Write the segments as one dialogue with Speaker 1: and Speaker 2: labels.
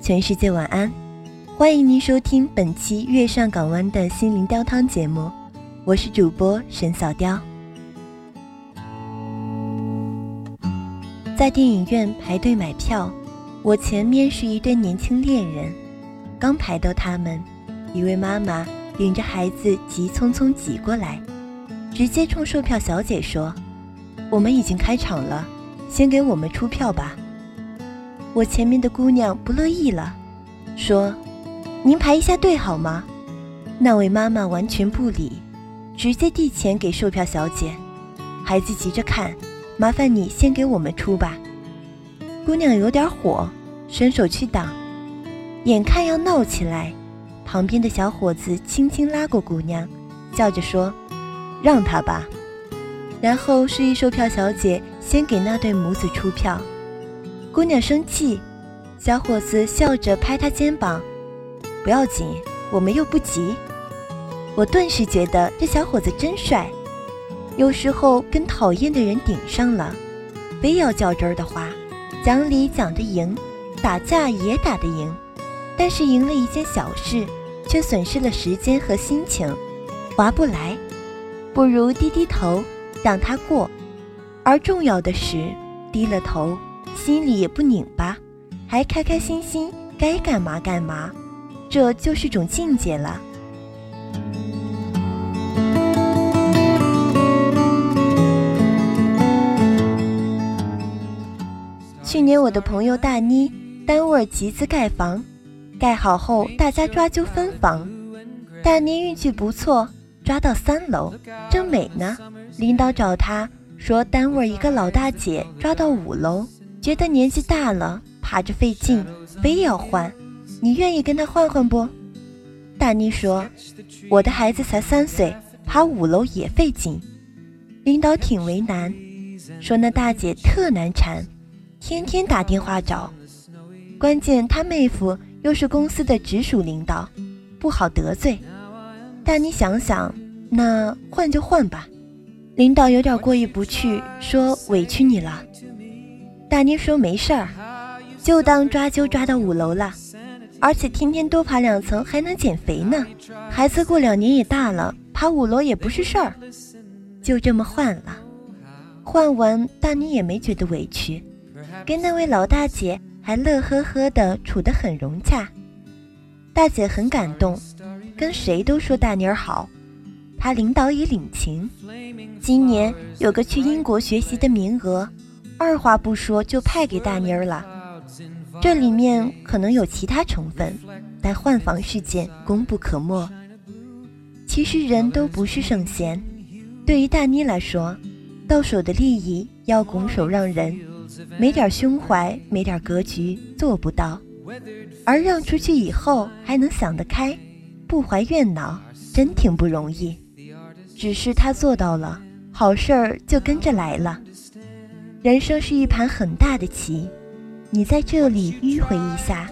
Speaker 1: 全世界晚安。欢迎您收听本期《月上港湾》的心灵雕汤节目，我是主播沈小雕。在电影院排队买票，我前面是一对年轻恋人，刚排到他们，一位妈妈领着孩子急匆匆挤过来，直接冲售票小姐说：“我们已经开场了，先给我们出票吧。”我前面的姑娘不乐意了，说。您排一下队好吗？那位妈妈完全不理，直接递钱给售票小姐。孩子急着看，麻烦你先给我们出吧。姑娘有点火，伸手去挡，眼看要闹起来，旁边的小伙子轻轻拉过姑娘，笑着说：“让他吧。”然后示意售票小姐先给那对母子出票。姑娘生气，小伙子笑着拍她肩膀。不要紧，我们又不急。我顿时觉得这小伙子真帅。有时候跟讨厌的人顶上了，非要较真儿的话，讲理讲得赢，打架也打得赢。但是赢了一件小事，却损失了时间和心情，划不来。不如低低头，让他过。而重要的是，低了头，心里也不拧巴，还开开心心，该干嘛干嘛。这就是种境界了。去年我的朋友大妮单位集资盖房，盖好后大家抓阄分房，大妮运气不错，抓到三楼，正美呢。领导找她说，单位一个老大姐抓到五楼，觉得年纪大了，爬着费劲，非要换。你愿意跟他换换不？大妮说：“我的孩子才三岁，爬五楼也费劲。”领导挺为难，说那大姐特难缠，天天打电话找。关键他妹夫又是公司的直属领导，不好得罪。大妮想想，那换就换吧。领导有点过意不去，说委屈你了。大妮说没事儿，就当抓阄抓到五楼了。而且天天多爬两层还能减肥呢，孩子过两年也大了，爬五楼也不是事儿，就这么换了。换完，大妮也没觉得委屈，跟那位老大姐还乐呵呵的处得很融洽。大姐很感动，跟谁都说大妮儿好，她领导也领情。今年有个去英国学习的名额，二话不说就派给大妮儿了。这里面可能有其他成分，但换房事件功不可没。其实人都不是圣贤，对于大妮来说，到手的利益要拱手让人，没点胸怀，没点格局做不到。而让出去以后还能想得开，不怀怨恼，真挺不容易。只是他做到了，好事儿就跟着来了。人生是一盘很大的棋。你在这里迂回一下，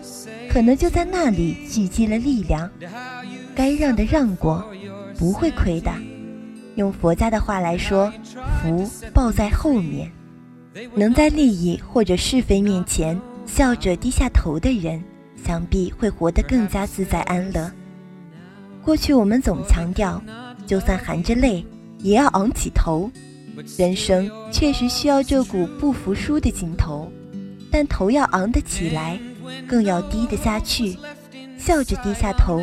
Speaker 1: 可能就在那里聚集了力量。该让的让过，不会亏的。用佛家的话来说，福报在后面。能在利益或者是非面前笑着低下头的人，想必会活得更加自在安乐。过去我们总强调，就算含着泪也要昂起头。人生确实需要这股不服输的劲头。但头要昂得起来，更要低得下去。笑着低下头，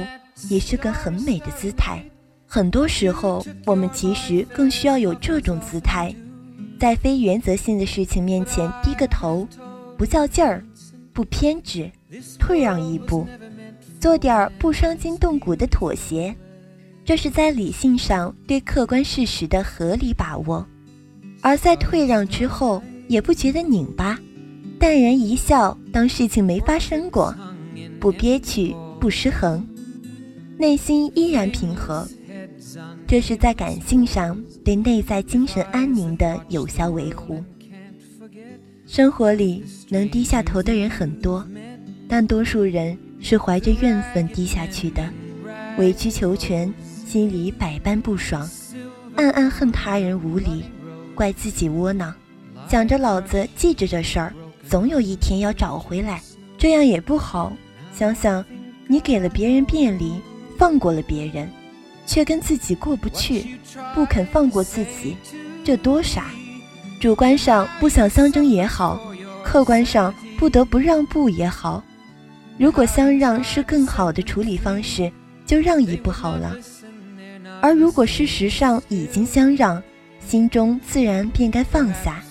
Speaker 1: 也是个很美的姿态。很多时候，我们其实更需要有这种姿态，在非原则性的事情面前低个头，不较劲儿，不偏执，退让一步，做点不伤筋动骨的妥协。这是在理性上对客观事实的合理把握，而在退让之后，也不觉得拧巴。淡然一笑，当事情没发生过，
Speaker 2: 不憋屈，不失衡，内心依然平和。这是在感性上对内在精神安宁的有效维护。生活里能低下头的人很多，但多数人是怀着怨愤低下去的，委曲求全，心里百般不爽，暗暗恨他人无理，怪自己窝囊，想着老子记着这事儿，总有一天要找回来。这样也不好。想想，你给了别人便利，放过了别人，却跟自己过不去，不肯放过自己，这多傻！主观上不想相争也好，客观上不得不让步也好。如果相让是更好的处理方式，就让一步好了；而如果事实上已经相让，心中自然便该放下。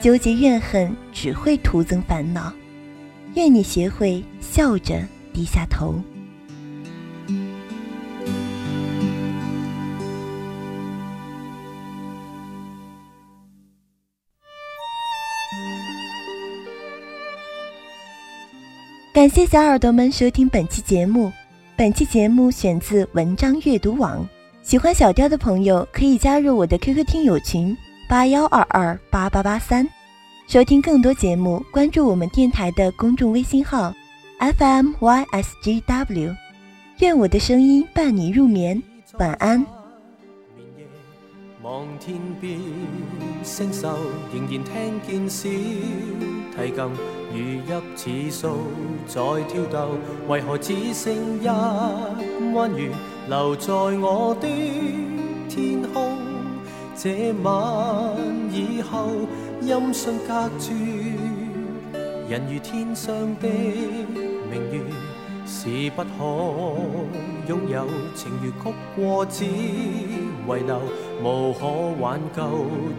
Speaker 2: 纠结怨恨只会徒增烦恼。愿你学会笑着低下头。感谢小耳朵们收听本期节目。本期节目选自文章阅读网。喜欢小调的朋友可以加入我的 QQ 听友群八幺二二八八八三，收听更多节目。关注我们电台的公众微信号 FMYSGW。愿我的声音伴你入眠，晚安。望天边星宿，仍然听见小提琴如泣似诉，在挑逗。为何只剩一弯月留在我的天空？这晚以后，音讯隔绝，人如天上的明月。是不可拥有，情如曲过只遗留，无可挽救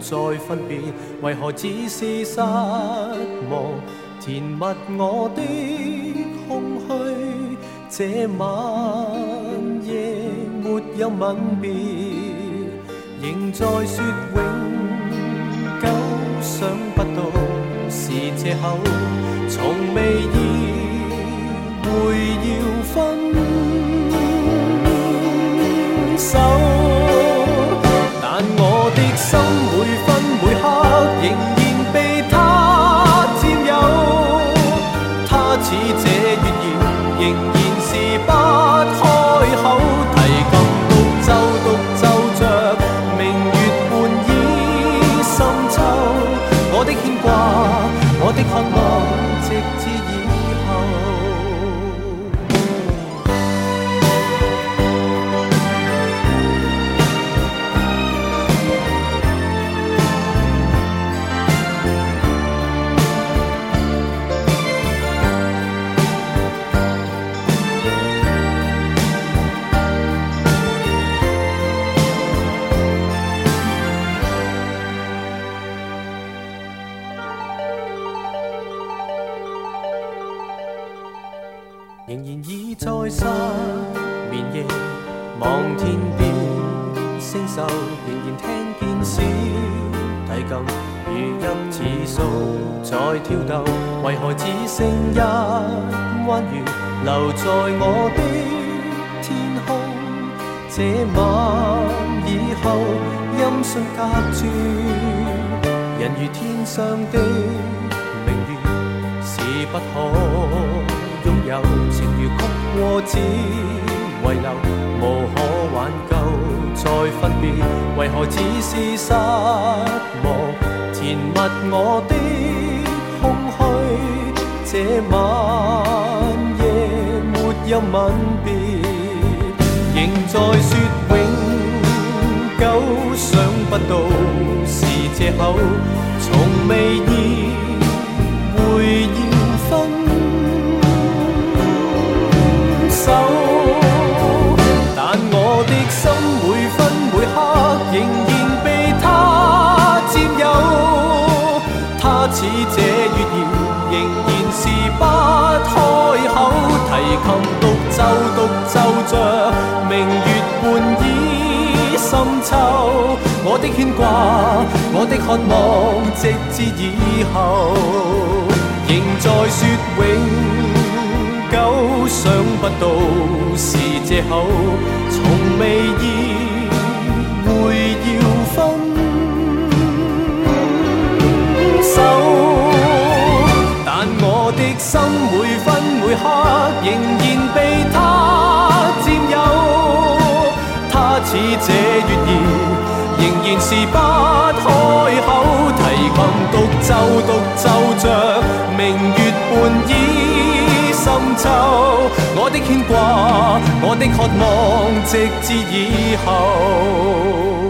Speaker 2: 再分别，为何只是失望？填密我的空虚，这晚夜没有吻别，仍在说永久，想不到是借口，从未意。会要分天边星宿，仍然听见小提琴如泣似诉在跳动。为何只剩一弯月留在我的天空？这晚以后，音讯隔绝，人如天上的明月，是不可。拥有情如曲过只遗留，无，何只是失望？填密我的空虚，这晚夜没有吻别，仍在说永久，想不到是借口，从未意月儿，仍然是不开口。提琴独奏独奏着明月半倚深秋。我的牵挂，我的渴望，直至以后，仍在说永久。想不到是借口，孤独奏着明月半倚深秋。我的牵挂，我的渴望，直至以后。